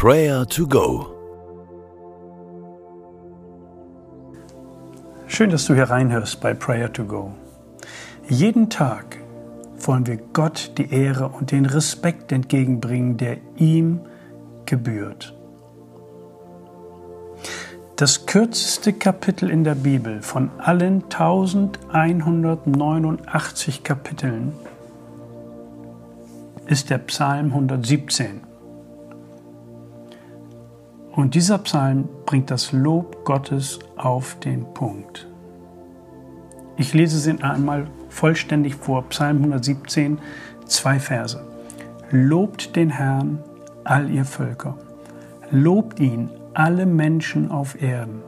Prayer to Go. Schön, dass du hier reinhörst bei Prayer to Go. Jeden Tag wollen wir Gott die Ehre und den Respekt entgegenbringen, der ihm gebührt. Das kürzeste Kapitel in der Bibel von allen 1189 Kapiteln ist der Psalm 117. Und dieser Psalm bringt das Lob Gottes auf den Punkt. Ich lese sie einmal vollständig vor. Psalm 117, zwei Verse. Lobt den Herrn, all ihr Völker. Lobt ihn, alle Menschen auf Erden.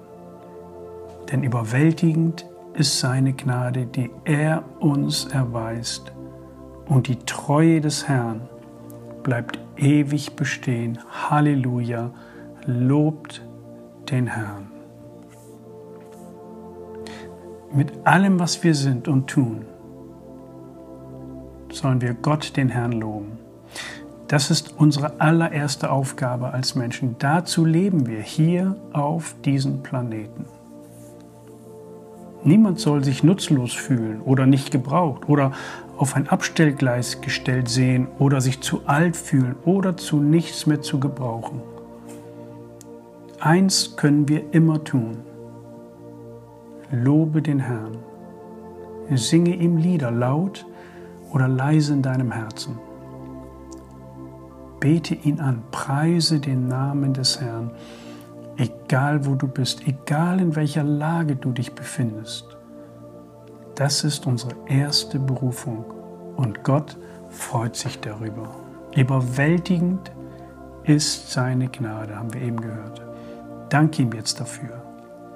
Denn überwältigend ist seine Gnade, die er uns erweist. Und die Treue des Herrn bleibt ewig bestehen. Halleluja lobt den Herrn. Mit allem, was wir sind und tun, sollen wir Gott, den Herrn, loben. Das ist unsere allererste Aufgabe als Menschen. Dazu leben wir hier auf diesem Planeten. Niemand soll sich nutzlos fühlen oder nicht gebraucht oder auf ein Abstellgleis gestellt sehen oder sich zu alt fühlen oder zu nichts mehr zu gebrauchen. Eins können wir immer tun. Lobe den Herrn. Singe ihm Lieder laut oder leise in deinem Herzen. Bete ihn an, preise den Namen des Herrn, egal wo du bist, egal in welcher Lage du dich befindest. Das ist unsere erste Berufung und Gott freut sich darüber. Überwältigend ist seine Gnade, haben wir eben gehört. Danke ihm jetzt dafür,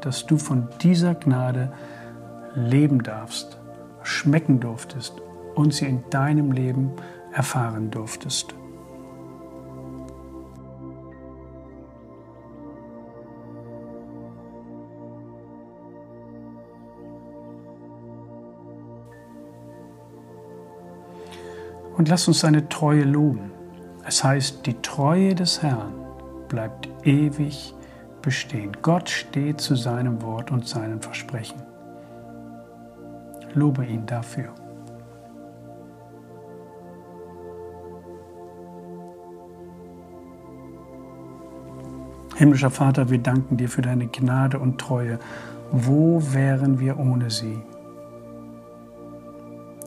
dass du von dieser Gnade leben darfst, schmecken durftest und sie in deinem Leben erfahren durftest. Und lass uns seine Treue loben. Es heißt, die Treue des Herrn bleibt ewig bestehen. Gott steht zu seinem Wort und seinen Versprechen. Lobe ihn dafür. Himmlischer Vater, wir danken dir für deine Gnade und Treue. Wo wären wir ohne sie?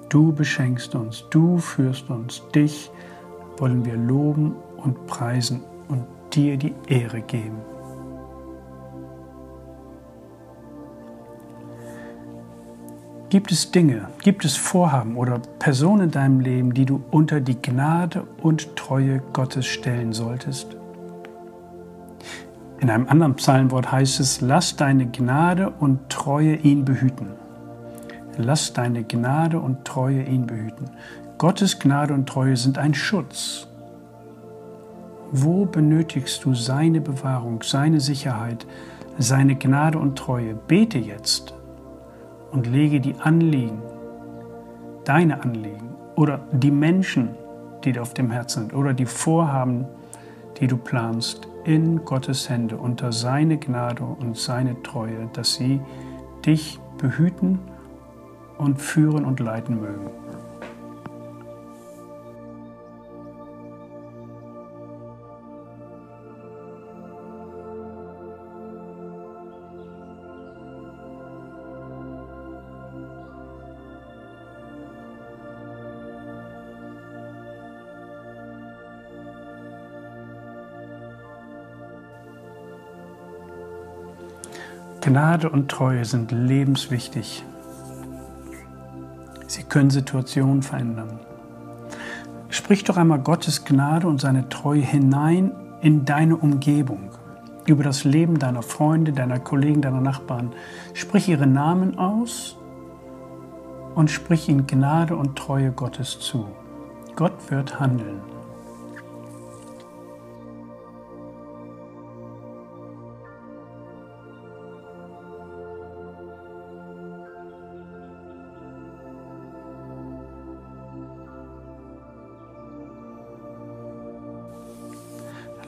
Du beschenkst uns, du führst uns, dich wollen wir loben und preisen und dir die Ehre geben. Gibt es Dinge, gibt es Vorhaben oder Personen in deinem Leben, die du unter die Gnade und Treue Gottes stellen solltest? In einem anderen Psalmwort heißt es, lass deine Gnade und Treue ihn behüten. Lass deine Gnade und Treue ihn behüten. Gottes Gnade und Treue sind ein Schutz. Wo benötigst du seine Bewahrung, seine Sicherheit, seine Gnade und Treue? Bete jetzt und lege die Anliegen, deine Anliegen oder die Menschen, die dir auf dem Herzen sind oder die Vorhaben, die du planst, in Gottes Hände unter seine Gnade und seine Treue, dass sie dich behüten und führen und leiten mögen. Gnade und Treue sind lebenswichtig. Sie können Situationen verändern. Sprich doch einmal Gottes Gnade und seine Treue hinein in deine Umgebung, über das Leben deiner Freunde, deiner Kollegen, deiner Nachbarn. Sprich ihre Namen aus und sprich ihnen Gnade und Treue Gottes zu. Gott wird handeln.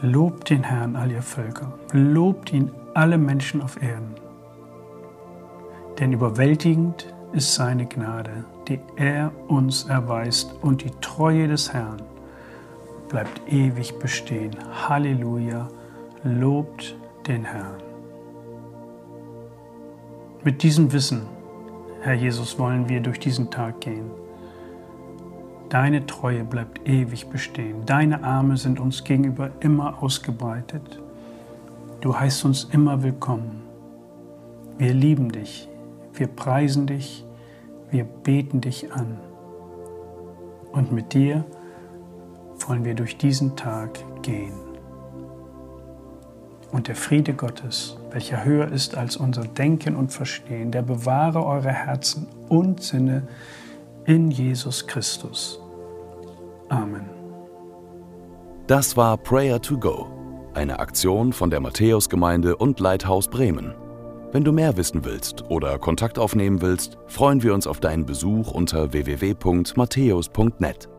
Lobt den Herrn, all ihr Völker. Lobt ihn, alle Menschen auf Erden. Denn überwältigend ist seine Gnade, die er uns erweist, und die Treue des Herrn bleibt ewig bestehen. Halleluja, lobt den Herrn. Mit diesem Wissen, Herr Jesus, wollen wir durch diesen Tag gehen. Deine Treue bleibt ewig bestehen. Deine Arme sind uns gegenüber immer ausgebreitet. Du heißt uns immer willkommen. Wir lieben dich. Wir preisen dich. Wir beten dich an. Und mit dir wollen wir durch diesen Tag gehen. Und der Friede Gottes, welcher höher ist als unser Denken und Verstehen, der bewahre eure Herzen und Sinne in Jesus Christus. Amen. Das war Prayer to Go, eine Aktion von der Matthäusgemeinde und Leithaus Bremen. Wenn du mehr wissen willst oder Kontakt aufnehmen willst, freuen wir uns auf deinen Besuch unter www.matthäus.net.